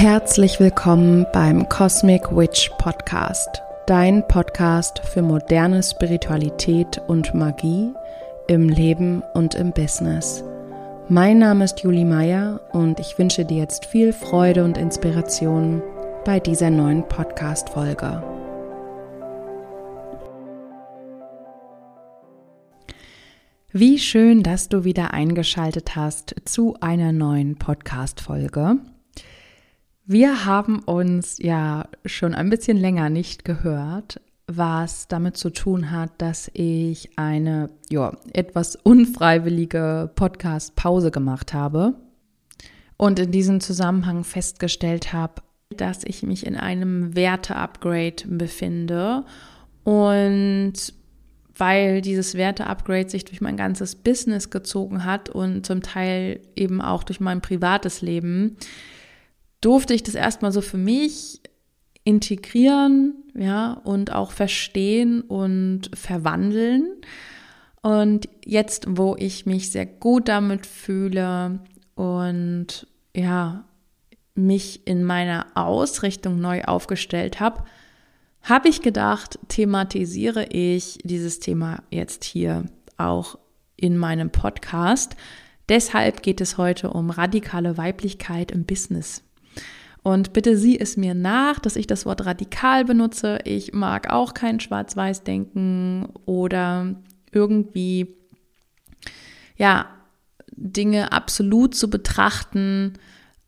Herzlich willkommen beim Cosmic Witch Podcast, dein Podcast für moderne Spiritualität und Magie im Leben und im Business. Mein Name ist Julie Meyer und ich wünsche dir jetzt viel Freude und Inspiration bei dieser neuen Podcast-Folge. Wie schön, dass du wieder eingeschaltet hast zu einer neuen Podcast-Folge. Wir haben uns ja schon ein bisschen länger nicht gehört, was damit zu tun hat, dass ich eine ja, etwas unfreiwillige Podcast-Pause gemacht habe und in diesem Zusammenhang festgestellt habe, dass ich mich in einem Werte-Upgrade befinde. Und weil dieses Werte-Upgrade sich durch mein ganzes Business gezogen hat und zum Teil eben auch durch mein privates Leben, durfte ich das erstmal so für mich integrieren, ja, und auch verstehen und verwandeln. Und jetzt, wo ich mich sehr gut damit fühle und ja, mich in meiner Ausrichtung neu aufgestellt habe, habe ich gedacht, thematisiere ich dieses Thema jetzt hier auch in meinem Podcast. Deshalb geht es heute um radikale Weiblichkeit im Business. Und bitte sieh es mir nach, dass ich das Wort radikal benutze. Ich mag auch kein Schwarz-Weiß-Denken oder irgendwie, ja, Dinge absolut zu betrachten.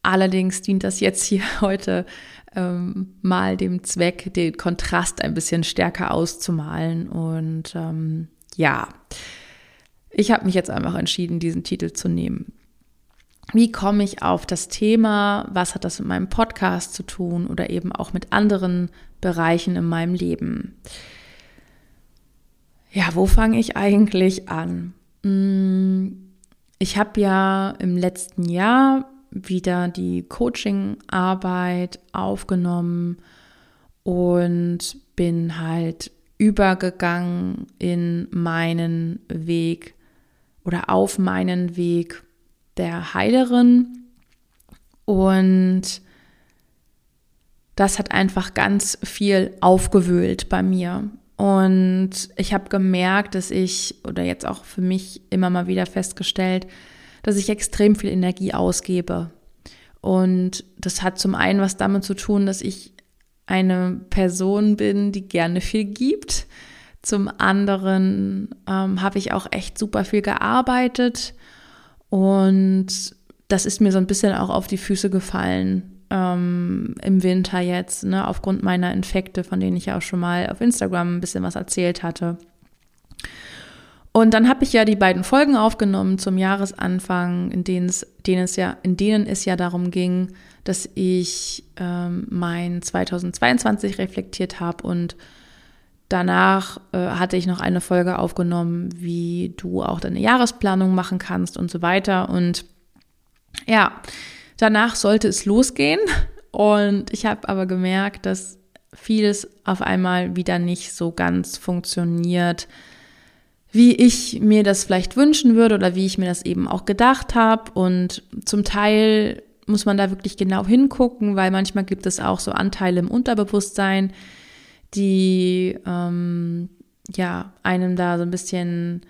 Allerdings dient das jetzt hier heute ähm, mal dem Zweck, den Kontrast ein bisschen stärker auszumalen. Und ähm, ja, ich habe mich jetzt einfach entschieden, diesen Titel zu nehmen. Wie komme ich auf das Thema? Was hat das mit meinem Podcast zu tun oder eben auch mit anderen Bereichen in meinem Leben? Ja, wo fange ich eigentlich an? Hm, ich habe ja im letzten Jahr wieder die Coaching-Arbeit aufgenommen und bin halt übergegangen in meinen Weg oder auf meinen Weg der Heilerin. Und das hat einfach ganz viel aufgewühlt bei mir. Und ich habe gemerkt, dass ich, oder jetzt auch für mich immer mal wieder festgestellt, dass ich extrem viel Energie ausgebe. Und das hat zum einen was damit zu tun, dass ich eine Person bin, die gerne viel gibt. Zum anderen ähm, habe ich auch echt super viel gearbeitet und das ist mir so ein bisschen auch auf die Füße gefallen ähm, im Winter jetzt, ne, aufgrund meiner Infekte, von denen ich ja auch schon mal auf Instagram ein bisschen was erzählt hatte. Und dann habe ich ja die beiden Folgen aufgenommen zum Jahresanfang, in denen es, denen es ja, in denen es ja darum ging, dass ich ähm, mein 2022 reflektiert habe und danach äh, hatte ich noch eine Folge aufgenommen, wie du auch deine Jahresplanung machen kannst und so weiter. Und ja, danach sollte es losgehen. Und ich habe aber gemerkt, dass vieles auf einmal wieder nicht so ganz funktioniert wie ich mir das vielleicht wünschen würde oder wie ich mir das eben auch gedacht habe. Und zum Teil muss man da wirklich genau hingucken, weil manchmal gibt es auch so Anteile im Unterbewusstsein, die ähm, ja einem da so ein bisschen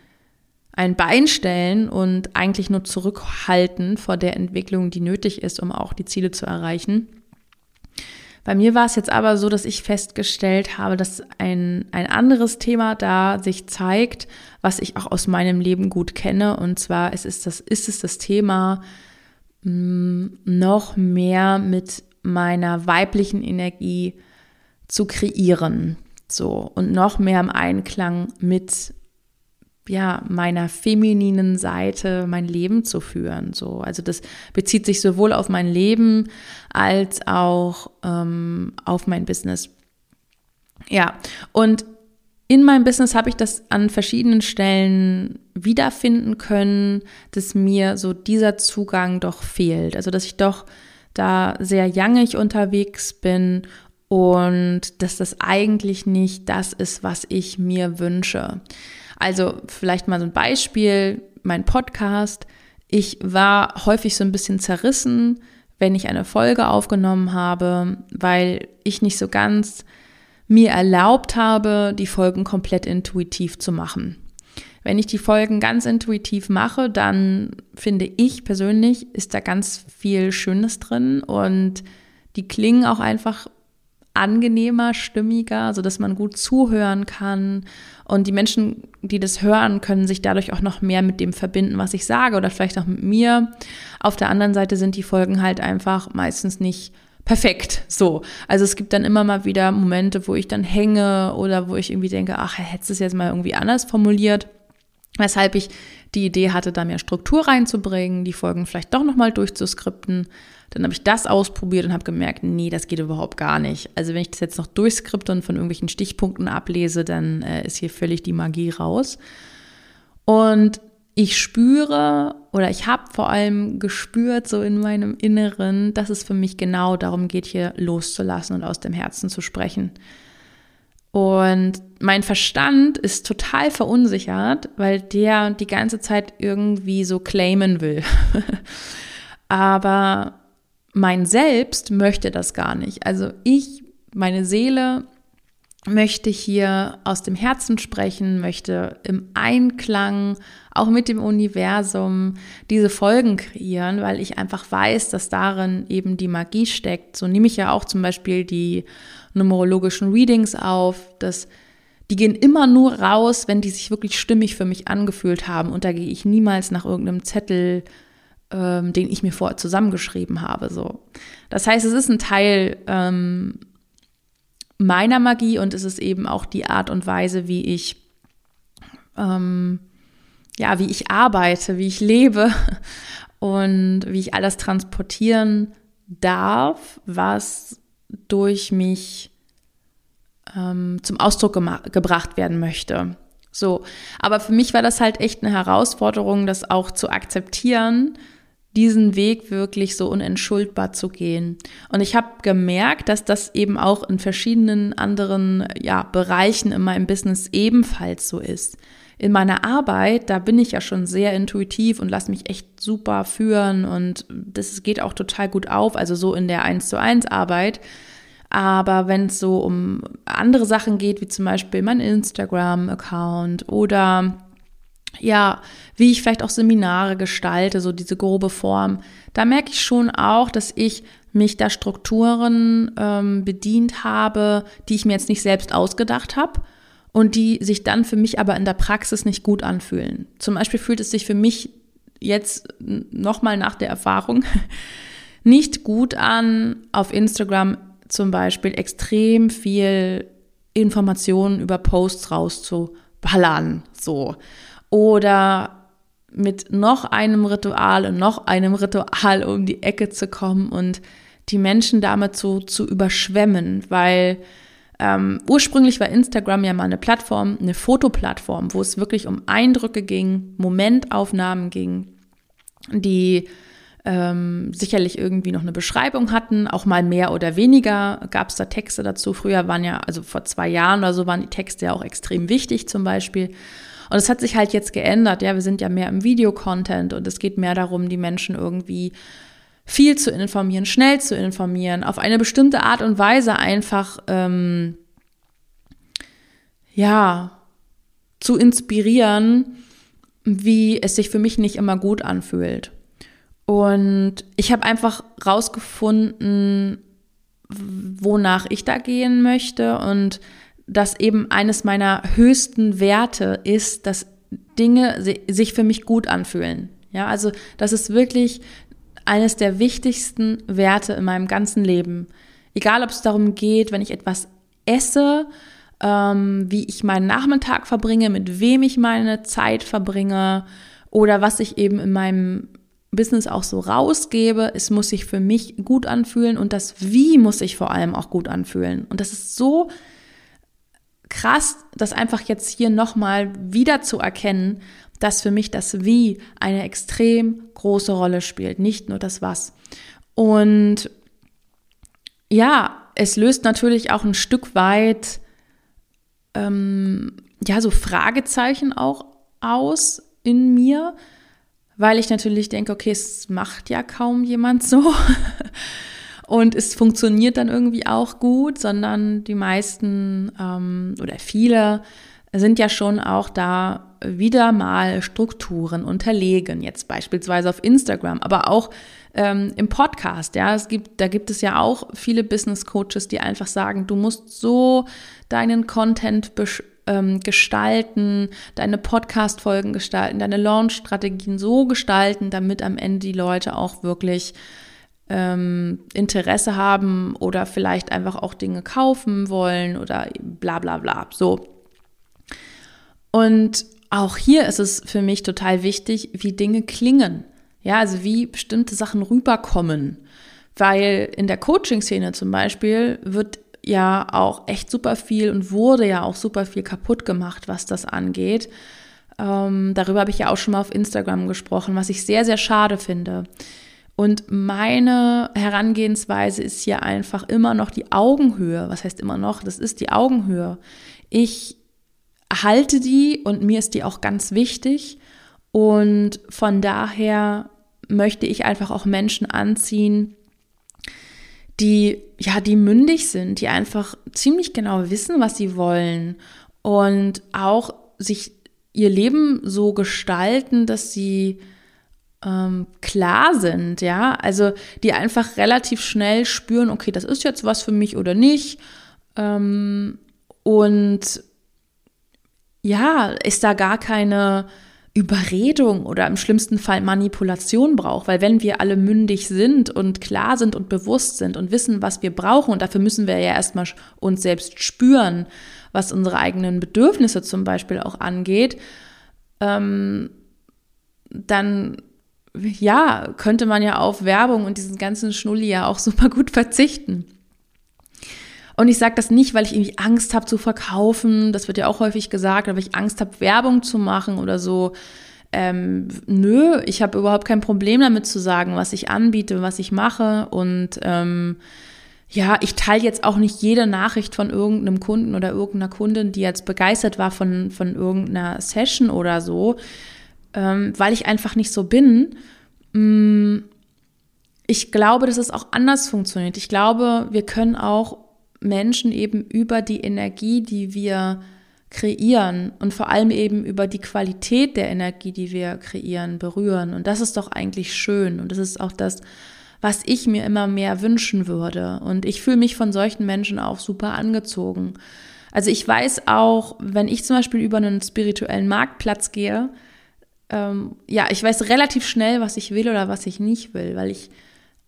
ein Bein stellen und eigentlich nur zurückhalten vor der Entwicklung, die nötig ist, um auch die Ziele zu erreichen. Bei mir war es jetzt aber so, dass ich festgestellt habe, dass ein, ein anderes Thema da sich zeigt, was ich auch aus meinem Leben gut kenne. Und zwar ist es das, ist es das Thema, mh, mm, noch mehr mit meiner weiblichen Energie zu kreieren. So, und noch mehr im Einklang mit ja, meiner femininen Seite mein Leben zu führen. So, also das bezieht sich sowohl auf mein Leben als auch ähm, auf mein Business. Ja, und in meinem Business habe ich das an verschiedenen Stellen wiederfinden können, dass mir so dieser Zugang doch fehlt. Also dass ich doch da sehr jangig unterwegs bin und dass das eigentlich nicht das ist, was ich mir wünsche. Also vielleicht mal so ein Beispiel, mein Podcast. Ich war häufig so ein bisschen zerrissen, wenn ich eine Folge aufgenommen habe, weil ich nicht so ganz mir erlaubt habe, die Folgen komplett intuitiv zu machen. Wenn ich die Folgen ganz intuitiv mache, dann finde ich persönlich, ist da ganz viel Schönes drin und die klingen auch einfach angenehmer, stimmiger, so dass man gut zuhören kann. Und die Menschen, die das hören, können sich dadurch auch noch mehr mit dem verbinden, was ich sage oder vielleicht auch mit mir. Auf der anderen Seite sind die Folgen halt einfach meistens nicht perfekt. So. Also es gibt dann immer mal wieder Momente, wo ich dann hänge oder wo ich irgendwie denke, ach, hättest du es jetzt mal irgendwie anders formuliert. Weshalb ich die Idee hatte, da mehr Struktur reinzubringen, die Folgen vielleicht doch nochmal durchzuskripten. Dann habe ich das ausprobiert und habe gemerkt, nee, das geht überhaupt gar nicht. Also wenn ich das jetzt noch durchskripte und von irgendwelchen Stichpunkten ablese, dann äh, ist hier völlig die Magie raus. Und ich spüre oder ich habe vor allem gespürt so in meinem Inneren, dass es für mich genau darum geht, hier loszulassen und aus dem Herzen zu sprechen. Und mein Verstand ist total verunsichert, weil der die ganze Zeit irgendwie so claimen will. Aber mein Selbst möchte das gar nicht. Also ich, meine Seele möchte hier aus dem Herzen sprechen, möchte im Einklang auch mit dem Universum diese Folgen kreieren, weil ich einfach weiß, dass darin eben die Magie steckt. So nehme ich ja auch zum Beispiel die numerologischen Readings auf, dass die gehen immer nur raus, wenn die sich wirklich stimmig für mich angefühlt haben. Und da gehe ich niemals nach irgendeinem Zettel, ähm, den ich mir vorher zusammengeschrieben habe. So. Das heißt, es ist ein Teil ähm, meiner Magie und es ist eben auch die Art und Weise, wie ich ähm, ja, wie ich arbeite, wie ich lebe und wie ich alles transportieren darf, was durch mich ähm, zum Ausdruck gebracht werden möchte. So, aber für mich war das halt echt eine Herausforderung, das auch zu akzeptieren, diesen Weg wirklich so unentschuldbar zu gehen. Und ich habe gemerkt, dass das eben auch in verschiedenen anderen ja, Bereichen in meinem Business ebenfalls so ist. In meiner Arbeit, da bin ich ja schon sehr intuitiv und lasse mich echt super führen und das geht auch total gut auf, also so in der 1 zu 1 Arbeit. Aber wenn es so um andere Sachen geht, wie zum Beispiel mein Instagram-Account oder ja, wie ich vielleicht auch Seminare gestalte, so diese grobe Form, da merke ich schon auch, dass ich mich da Strukturen ähm, bedient habe, die ich mir jetzt nicht selbst ausgedacht habe und die sich dann für mich aber in der Praxis nicht gut anfühlen. Zum Beispiel fühlt es sich für mich jetzt nochmal nach der Erfahrung nicht gut an, auf Instagram zum Beispiel extrem viel Informationen über Posts rauszuballern, so. Oder mit noch einem Ritual und noch einem Ritual um die Ecke zu kommen und die Menschen damit so zu überschwemmen, weil ähm, ursprünglich war Instagram ja mal eine Plattform, eine Fotoplattform, wo es wirklich um Eindrücke ging, Momentaufnahmen ging, die ähm, sicherlich irgendwie noch eine Beschreibung hatten, auch mal mehr oder weniger gab es da Texte dazu. Früher waren ja, also vor zwei Jahren oder so, waren die Texte ja auch extrem wichtig zum Beispiel. Und es hat sich halt jetzt geändert. Ja, wir sind ja mehr im Videocontent und es geht mehr darum, die Menschen irgendwie viel zu informieren, schnell zu informieren, auf eine bestimmte Art und Weise einfach, ähm, ja, zu inspirieren, wie es sich für mich nicht immer gut anfühlt. Und ich habe einfach rausgefunden, wonach ich da gehen möchte und dass eben eines meiner höchsten Werte ist, dass Dinge sich für mich gut anfühlen. Ja, also das ist wirklich eines der wichtigsten Werte in meinem ganzen Leben. Egal, ob es darum geht, wenn ich etwas esse, ähm, wie ich meinen Nachmittag verbringe, mit wem ich meine Zeit verbringe oder was ich eben in meinem Business auch so rausgebe. Es muss sich für mich gut anfühlen und das Wie muss sich vor allem auch gut anfühlen. Und das ist so krass, das einfach jetzt hier nochmal wieder zu erkennen, dass für mich das Wie eine extrem große Rolle spielt, nicht nur das Was. Und ja, es löst natürlich auch ein Stück weit ähm, ja so Fragezeichen auch aus in mir, weil ich natürlich denke, okay, es macht ja kaum jemand so. Und es funktioniert dann irgendwie auch gut, sondern die meisten ähm, oder viele sind ja schon auch da wieder mal Strukturen unterlegen, jetzt beispielsweise auf Instagram, aber auch ähm, im Podcast. Ja, es gibt, da gibt es ja auch viele Business Coaches, die einfach sagen, du musst so deinen Content ähm, gestalten, deine Podcast-Folgen gestalten, deine Launch-Strategien so gestalten, damit am Ende die Leute auch wirklich ähm, Interesse haben oder vielleicht einfach auch Dinge kaufen wollen oder bla bla bla. So. Und auch hier ist es für mich total wichtig, wie Dinge klingen. Ja, also wie bestimmte Sachen rüberkommen. Weil in der Coaching-Szene zum Beispiel wird ja auch echt super viel und wurde ja auch super viel kaputt gemacht, was das angeht. Ähm, darüber habe ich ja auch schon mal auf Instagram gesprochen, was ich sehr, sehr schade finde. Und meine Herangehensweise ist hier einfach immer noch die Augenhöhe. Was heißt immer noch? Das ist die Augenhöhe. Ich halte die und mir ist die auch ganz wichtig. Und von daher möchte ich einfach auch Menschen anziehen, die ja, die mündig sind, die einfach ziemlich genau wissen, was sie wollen und auch sich ihr Leben so gestalten, dass sie ähm, klar sind, ja, also die einfach relativ schnell spüren, okay, das ist jetzt was für mich oder nicht. Ähm, und ja, ist da gar keine Überredung oder im schlimmsten Fall Manipulation braucht, weil wenn wir alle mündig sind und klar sind und bewusst sind und wissen, was wir brauchen, und dafür müssen wir ja erstmal uns selbst spüren, was unsere eigenen Bedürfnisse zum Beispiel auch angeht, ähm, dann ja, könnte man ja auf Werbung und diesen ganzen Schnulli ja auch super gut verzichten. Und ich sage das nicht, weil ich irgendwie Angst habe zu verkaufen, das wird ja auch häufig gesagt, aber ich Angst habe, Werbung zu machen oder so. Ähm, nö, ich habe überhaupt kein Problem damit zu sagen, was ich anbiete, was ich mache. Und ähm, ja, ich teile jetzt auch nicht jede Nachricht von irgendeinem Kunden oder irgendeiner Kundin, die jetzt begeistert war von, von irgendeiner Session oder so ähm, weil ich einfach nicht so bin. Mm, ich glaube, dass es auch anders funktioniert. Ich glaube, wir können auch Menschen eben über die Energie, die wir kreieren und vor allem eben über die Qualität der Energie, die wir kreieren, berühren. Und das ist doch eigentlich schön. Und das ist auch das, was ich mir immer mehr wünschen würde. Und ich fühle mich von solchen Menschen auch super angezogen. Also ich weiß auch, wenn ich zum Beispiel über einen spirituellen Marktplatz gehe, ähm, ja, ich weiß relativ schnell, was ich will oder was ich nicht will, weil ich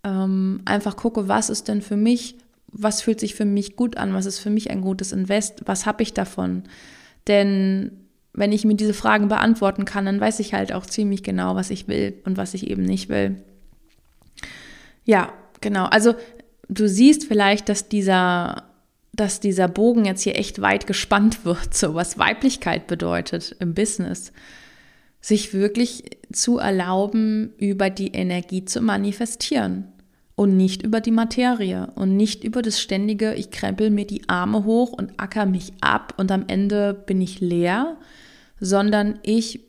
ähm, einfach gucke, was ist denn für mich, was fühlt sich für mich gut an, was ist für mich ein gutes Invest, was habe ich davon? Denn wenn ich mir diese Fragen beantworten kann, dann weiß ich halt auch ziemlich genau, was ich will und was ich eben nicht will. Ja, genau. Also du siehst vielleicht, dass dieser, dass dieser Bogen jetzt hier echt weit gespannt wird, so was Weiblichkeit bedeutet im Business sich wirklich zu erlauben, über die Energie zu manifestieren und nicht über die Materie und nicht über das ständige, ich krempel mir die Arme hoch und acker mich ab und am Ende bin ich leer, sondern ich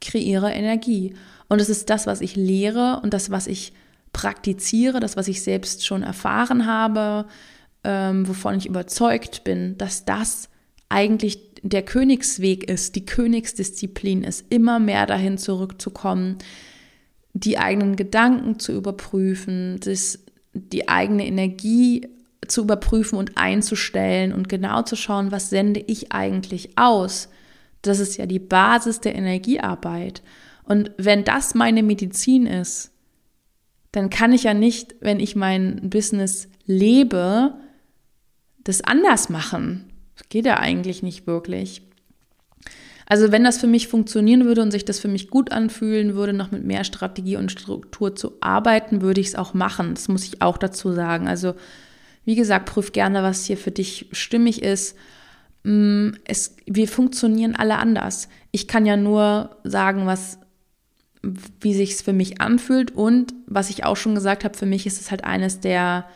kreiere Energie. Und es ist das, was ich lehre und das, was ich praktiziere, das, was ich selbst schon erfahren habe, ähm, wovon ich überzeugt bin, dass das eigentlich der Königsweg ist, die Königsdisziplin ist, immer mehr dahin zurückzukommen, die eigenen Gedanken zu überprüfen, das, die eigene Energie zu überprüfen und einzustellen und genau zu schauen, was sende ich eigentlich aus. Das ist ja die Basis der Energiearbeit. Und wenn das meine Medizin ist, dann kann ich ja nicht, wenn ich mein Business lebe, das anders machen. Das geht ja eigentlich nicht wirklich. Also wenn das für mich funktionieren würde und sich das für mich gut anfühlen würde, noch mit mehr Strategie und Struktur zu arbeiten, würde ich es auch machen. Das muss ich auch dazu sagen. Also wie gesagt, prüf gerne, was hier für dich stimmig ist. Mm, es, wir funktionieren alle anders. Ich kann ja nur sagen, was, wie sich es für mich anfühlt und was ich auch schon gesagt habe, für mich ist es halt eines der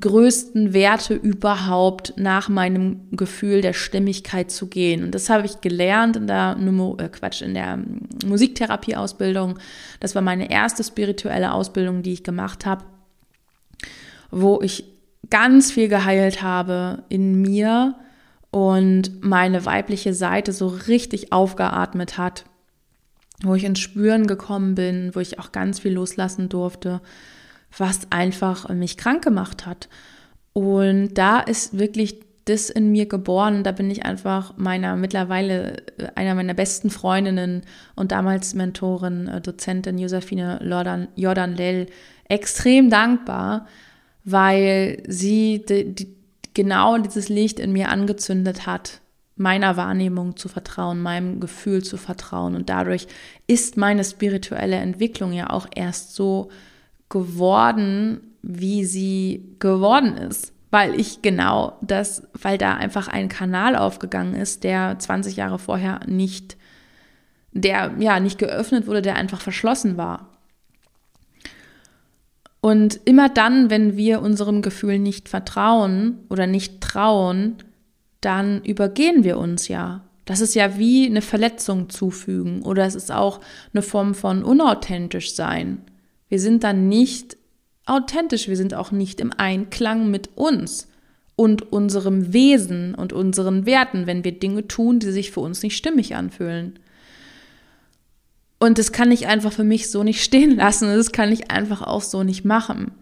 größten Werte überhaupt nach meinem Gefühl der Stimmigkeit zu gehen. Und das habe ich gelernt in der Numo, äh Quatsch, in der Musiktherapie-Ausbildung. Das war meine erste spirituelle Ausbildung, die ich gemacht habe, wo ich ganz viel geheilt habe in mir und meine weibliche Seite so richtig aufgeatmet hat, wo ich ins Spüren gekommen bin, wo ich auch ganz viel loslassen durfte was einfach mich krank gemacht hat. Und da ist wirklich das in mir geboren. Da bin ich einfach meiner mittlerweile äh, einer meiner besten Freundinnen und damals Mentorin, äh, Dozentin Josefine Jordan, Jordan Lell extrem dankbar, weil sie die, die, genau dieses Licht in mir angezündet hat, meiner Wahrnehmung zu vertrauen, meinem Gefühl zu vertrauen. Und dadurch ist meine spirituelle Entwicklung ja auch erst so geworden, wie sie geworden ist. Weil ich genau das, weil da einfach ein Kanal aufgegangen ist, der 20 Jahre vorher nicht, der ja nicht geöffnet wurde, der einfach verschlossen war. Und immer dann, wenn wir unserem Gefühl nicht vertrauen oder nicht trauen, dann übergehen wir uns ja. Das ist ja wie eine Verletzung zufügen oder es ist auch eine Form von unauthentisch sein. Wir sind dann nicht authentisch, wir sind auch nicht im Einklang mit uns und unserem Wesen und unseren Werten, wenn wir Dinge tun, die sich für uns nicht stimmig anfühlen. Und das kann ich einfach für mich so nicht stehen lassen. Das kann ich einfach auch so nicht machen.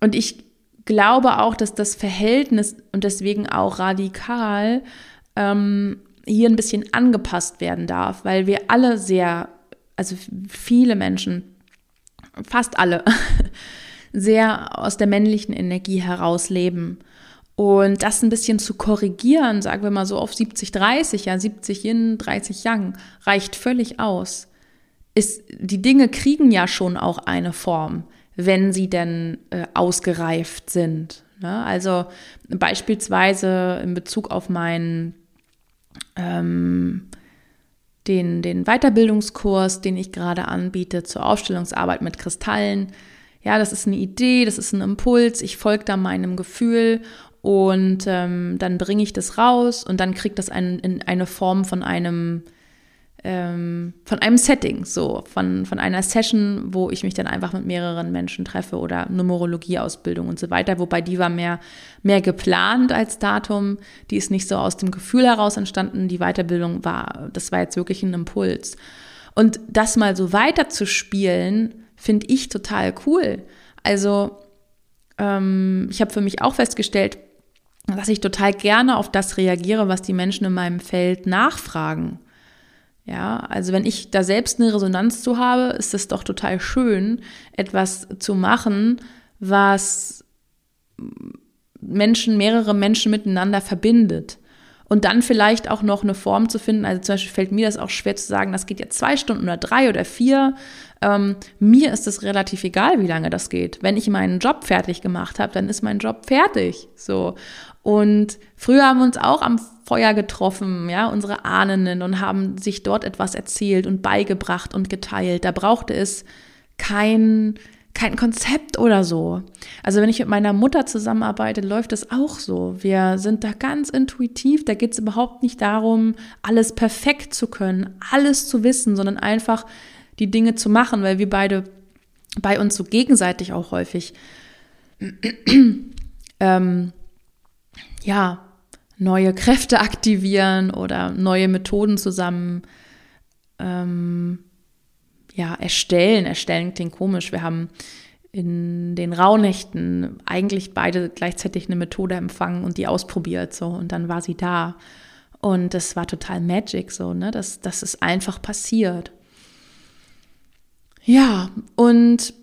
Und ich glaube auch, dass das Verhältnis und deswegen auch radikal ähm, hier ein bisschen angepasst werden darf, weil wir alle sehr, also viele Menschen fast alle, sehr aus der männlichen Energie heraus leben. Und das ein bisschen zu korrigieren, sagen wir mal so auf 70, 30, ja, 70 Yin, 30 Yang, reicht völlig aus. Ist, die Dinge kriegen ja schon auch eine Form, wenn sie denn äh, ausgereift sind. Ne? Also beispielsweise in Bezug auf meinen ähm, den, den Weiterbildungskurs, den ich gerade anbiete zur Aufstellungsarbeit mit Kristallen. Ja, das ist eine Idee, das ist ein Impuls. Ich folge da meinem Gefühl und ähm, dann bringe ich das raus und dann kriegt das ein, in eine Form von einem ähm, von einem Setting, so von, von einer Session, wo ich mich dann einfach mit mehreren Menschen treffe oder Numerologie-Ausbildung und so weiter. Wobei die war mehr, mehr geplant als Datum. Die ist nicht so aus dem Gefühl heraus entstanden. Die Weiterbildung war, das war jetzt wirklich ein Impuls. Und das mal so weiter zu spielen, finde ich total cool. Also ähm, ich habe für mich auch festgestellt, dass ich total gerne auf das reagiere, was die Menschen in meinem Feld nachfragen. Ja, also wenn ich da selbst eine Resonanz zu habe, ist es doch total schön, etwas zu machen, was Menschen, mehrere Menschen miteinander verbindet. Und dann vielleicht auch noch eine Form zu finden. Also zum Beispiel fällt mir das auch schwer zu sagen, das geht jetzt zwei Stunden oder drei oder vier. Ähm, mir ist es relativ egal, wie lange das geht. Wenn ich meinen Job fertig gemacht habe, dann ist mein Job fertig. So. Und früher haben wir uns auch am Feuer getroffen, ja, unsere Ahnen und haben sich dort etwas erzählt und beigebracht und geteilt. Da brauchte es kein, kein Konzept oder so. Also wenn ich mit meiner Mutter zusammenarbeite, läuft es auch so. Wir sind da ganz intuitiv, da geht es überhaupt nicht darum, alles perfekt zu können, alles zu wissen, sondern einfach die Dinge zu machen, weil wir beide bei uns so gegenseitig auch häufig ähm, ja, neue Kräfte aktivieren oder neue Methoden zusammen ähm, ja, erstellen. Erstellen klingt komisch. Wir haben in den Rauhnächten eigentlich beide gleichzeitig eine Methode empfangen und die ausprobiert so und dann war sie da. Und das war total magic so, ne? Das, das ist einfach passiert. Ja, und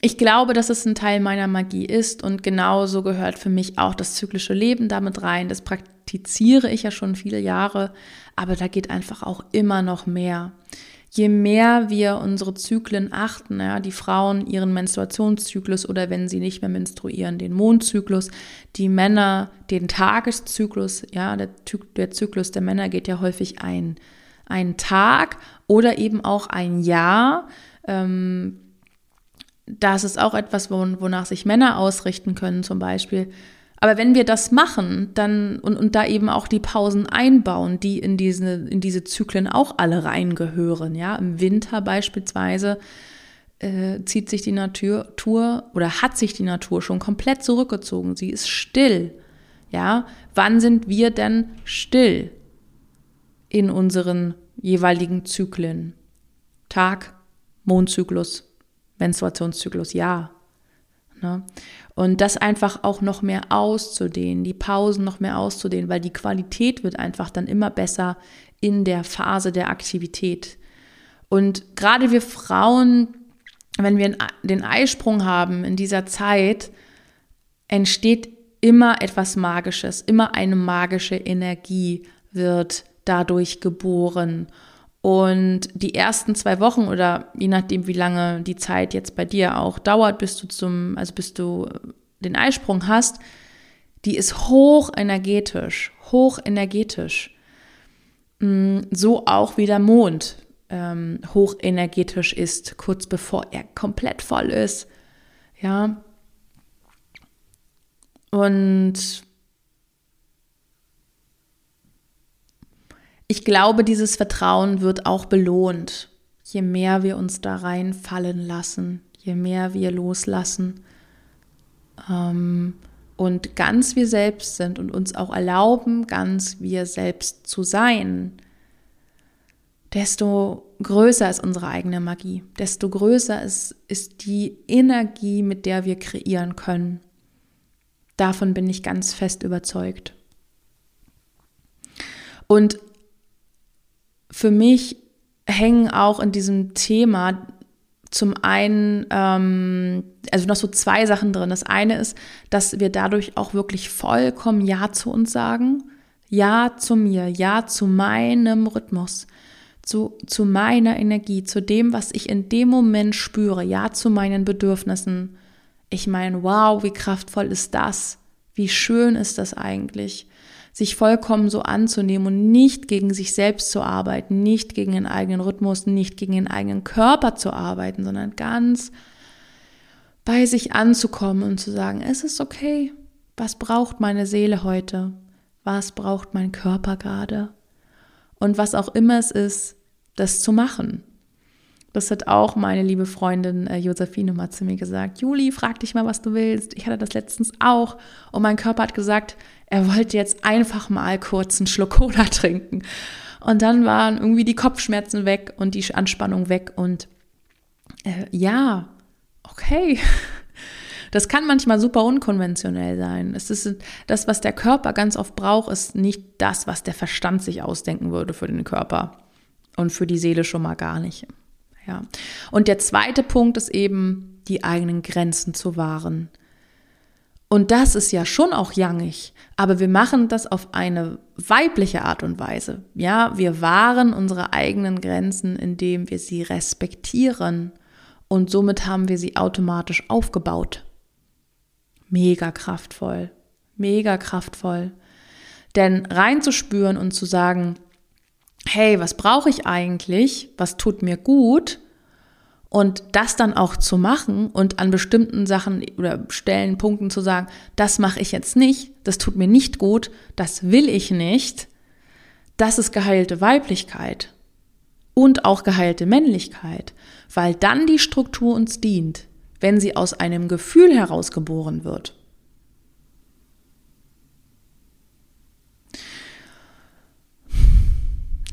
ich glaube, dass es ein Teil meiner Magie ist und genauso gehört für mich auch das zyklische Leben damit rein. Das praktiziere ich ja schon viele Jahre, aber da geht einfach auch immer noch mehr. Je mehr wir unsere Zyklen achten, ja, die Frauen ihren Menstruationszyklus oder wenn sie nicht mehr menstruieren, den Mondzyklus, die Männer den Tageszyklus, ja, der, der Zyklus der Männer geht ja häufig ein, ein Tag oder eben auch ein Jahr. Ähm, das ist auch etwas, wonach sich Männer ausrichten können zum Beispiel. Aber wenn wir das machen, dann und, und da eben auch die Pausen einbauen, die in diese, in diese Zyklen auch alle reingehören, ja, im Winter beispielsweise äh, zieht sich die Natur oder hat sich die Natur schon komplett zurückgezogen. Sie ist still. Ja, wann sind wir denn still in unseren jeweiligen Zyklen? Tag, Mondzyklus, Menstruationszyklus, ja. Ne? Und das einfach auch noch mehr auszudehnen, die Pausen noch mehr auszudehnen, weil die Qualität wird einfach dann immer besser in der Phase der Aktivität. Und gerade wir Frauen, wenn wir den Eisprung haben in dieser Zeit, entsteht immer etwas Magisches, immer eine magische Energie wird dadurch geboren. Und die ersten zwei Wochen oder je nachdem, wie lange die Zeit jetzt bei dir auch dauert, bis du zum, also bis du den Eisprung hast, die ist hoch energetisch, hoch energetisch. Mm, so auch wie der Mond ähm, hoch energetisch ist, kurz bevor er komplett voll ist. Ja. Und ich glaube, dieses Vertrauen wird auch belohnt, je mehr wir uns da reinfallen lassen, je mehr wir loslassen ähm, und ganz wir selbst sind und uns auch erlauben, ganz wir selbst zu sein, desto größer ist unsere eigene Magie, desto größer ist, ist die Energie, mit der wir kreieren können. Davon bin ich ganz fest überzeugt. Und für mich hängen auch in diesem Thema zum einen, ähm, also noch so zwei Sachen drin. Das eine ist, dass wir dadurch auch wirklich vollkommen Ja zu uns sagen. Ja zu mir, ja zu meinem Rhythmus, zu, zu meiner Energie, zu dem, was ich in dem Moment spüre, ja zu meinen Bedürfnissen. Ich meine, wow, wie kraftvoll ist das? Wie schön ist das eigentlich? Sich vollkommen so anzunehmen und nicht gegen sich selbst zu arbeiten, nicht gegen den eigenen Rhythmus, nicht gegen den eigenen Körper zu arbeiten, sondern ganz bei sich anzukommen und zu sagen, es ist okay, was braucht meine Seele heute? Was braucht mein Körper gerade? Und was auch immer es ist, das zu machen. Das hat auch meine liebe Freundin äh, Josephine mal zu mir gesagt. Juli, frag dich mal, was du willst. Ich hatte das letztens auch. Und mein Körper hat gesagt, er wollte jetzt einfach mal kurz einen Schluck Cola trinken. Und dann waren irgendwie die Kopfschmerzen weg und die Anspannung weg. Und äh, ja, okay. Das kann manchmal super unkonventionell sein. Es ist das, was der Körper ganz oft braucht, ist nicht das, was der Verstand sich ausdenken würde für den Körper. Und für die Seele schon mal gar nicht. Ja. Und der zweite Punkt ist eben, die eigenen Grenzen zu wahren. Und das ist ja schon auch jangig, aber wir machen das auf eine weibliche Art und Weise. Ja, wir wahren unsere eigenen Grenzen, indem wir sie respektieren und somit haben wir sie automatisch aufgebaut. Mega kraftvoll, mega kraftvoll. Denn reinzuspüren und zu sagen, hey, was brauche ich eigentlich? Was tut mir gut? Und das dann auch zu machen und an bestimmten Sachen oder Stellen, Punkten zu sagen, das mache ich jetzt nicht, das tut mir nicht gut, das will ich nicht, das ist geheilte Weiblichkeit und auch geheilte Männlichkeit, weil dann die Struktur uns dient, wenn sie aus einem Gefühl heraus geboren wird.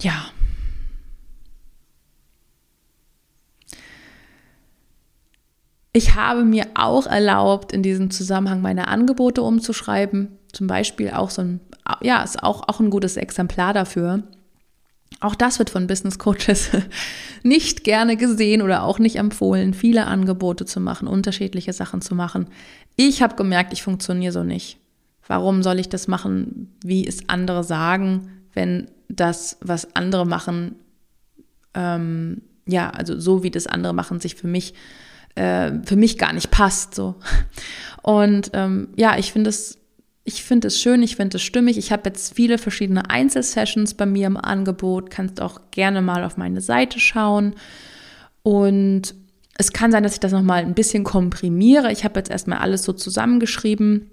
Ja, Ich habe mir auch erlaubt, in diesem Zusammenhang meine Angebote umzuschreiben. Zum Beispiel auch so ein, ja, ist auch, auch ein gutes Exemplar dafür. Auch das wird von Business Coaches nicht gerne gesehen oder auch nicht empfohlen, viele Angebote zu machen, unterschiedliche Sachen zu machen. Ich habe gemerkt, ich funktioniere so nicht. Warum soll ich das machen, wie es andere sagen, wenn das, was andere machen, ähm, ja, also so wie das andere machen, sich für mich äh, für mich gar nicht passt. So. Und ähm, ja, ich finde es, ich finde es schön, ich finde es stimmig. Ich habe jetzt viele verschiedene Einzelsessions bei mir im Angebot. Kannst auch gerne mal auf meine Seite schauen. Und es kann sein, dass ich das nochmal ein bisschen komprimiere. Ich habe jetzt erstmal alles so zusammengeschrieben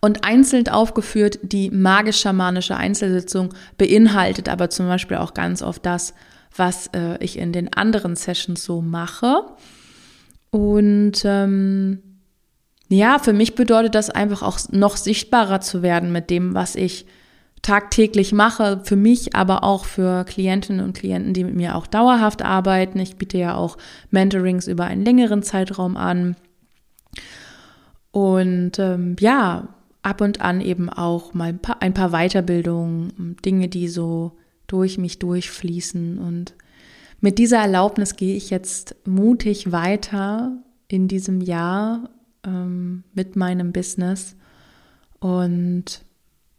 und einzeln aufgeführt. Die magisch-schamanische Einzelsitzung beinhaltet aber zum Beispiel auch ganz oft das, was äh, ich in den anderen Sessions so mache. Und ähm, ja, für mich bedeutet das einfach auch noch sichtbarer zu werden mit dem, was ich tagtäglich mache, für mich, aber auch für Klientinnen und Klienten, die mit mir auch dauerhaft arbeiten. Ich biete ja auch Mentorings über einen längeren Zeitraum an. Und ähm, ja, ab und an eben auch mal ein paar, ein paar Weiterbildungen, Dinge, die so durch mich durchfließen. Und mit dieser Erlaubnis gehe ich jetzt mutig weiter in diesem Jahr ähm, mit meinem Business und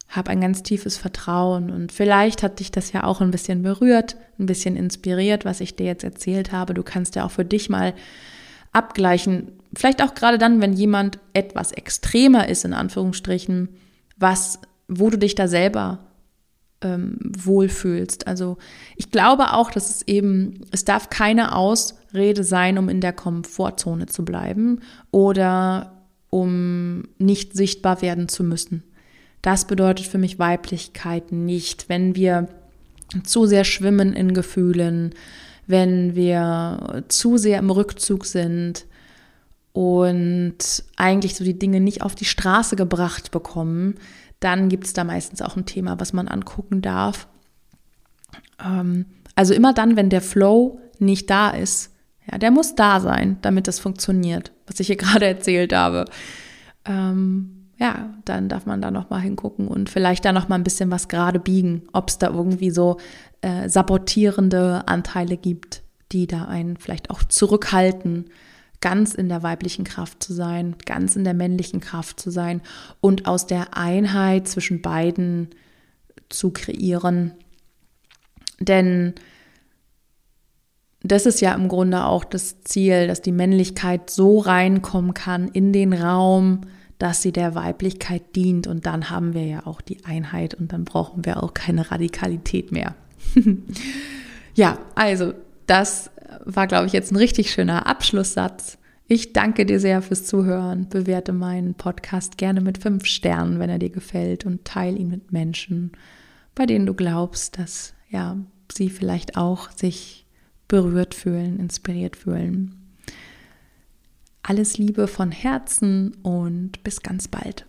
habe ein ganz tiefes Vertrauen. Und vielleicht hat dich das ja auch ein bisschen berührt, ein bisschen inspiriert, was ich dir jetzt erzählt habe. Du kannst ja auch für dich mal abgleichen. Vielleicht auch gerade dann, wenn jemand etwas extremer ist, in Anführungsstrichen, was, wo du dich da selber ähm, wohlfühlst. Also ich glaube auch, dass es eben, es darf keine Ausrede sein, um in der Komfortzone zu bleiben oder um nicht sichtbar werden zu müssen. Das bedeutet für mich Weiblichkeit nicht. Wenn wir zu sehr schwimmen in Gefühlen, wenn wir zu sehr im Rückzug sind und eigentlich so die Dinge nicht auf die Straße gebracht bekommen, dann gibt es da meistens auch ein Thema, was man angucken darf. Ähm, also immer dann, wenn der Flow nicht da ist, ja, der muss da sein, damit das funktioniert, was ich hier gerade erzählt habe. Ähm, ja, dann darf man da noch mal hingucken und vielleicht da noch mal ein bisschen was gerade biegen, ob es da irgendwie so äh, sabotierende Anteile gibt, die da einen vielleicht auch zurückhalten, ganz in der weiblichen Kraft zu sein, ganz in der männlichen Kraft zu sein und aus der Einheit zwischen beiden zu kreieren. Denn das ist ja im Grunde auch das Ziel, dass die Männlichkeit so reinkommen kann in den Raum, dass sie der Weiblichkeit dient und dann haben wir ja auch die Einheit und dann brauchen wir auch keine Radikalität mehr. ja, also das war, glaube ich, jetzt ein richtig schöner Abschlusssatz. Ich danke dir sehr fürs Zuhören. Bewerte meinen Podcast gerne mit fünf Sternen, wenn er dir gefällt und teile ihn mit Menschen, bei denen du glaubst, dass ja sie vielleicht auch sich berührt fühlen, inspiriert fühlen. Alles Liebe von Herzen und bis ganz bald.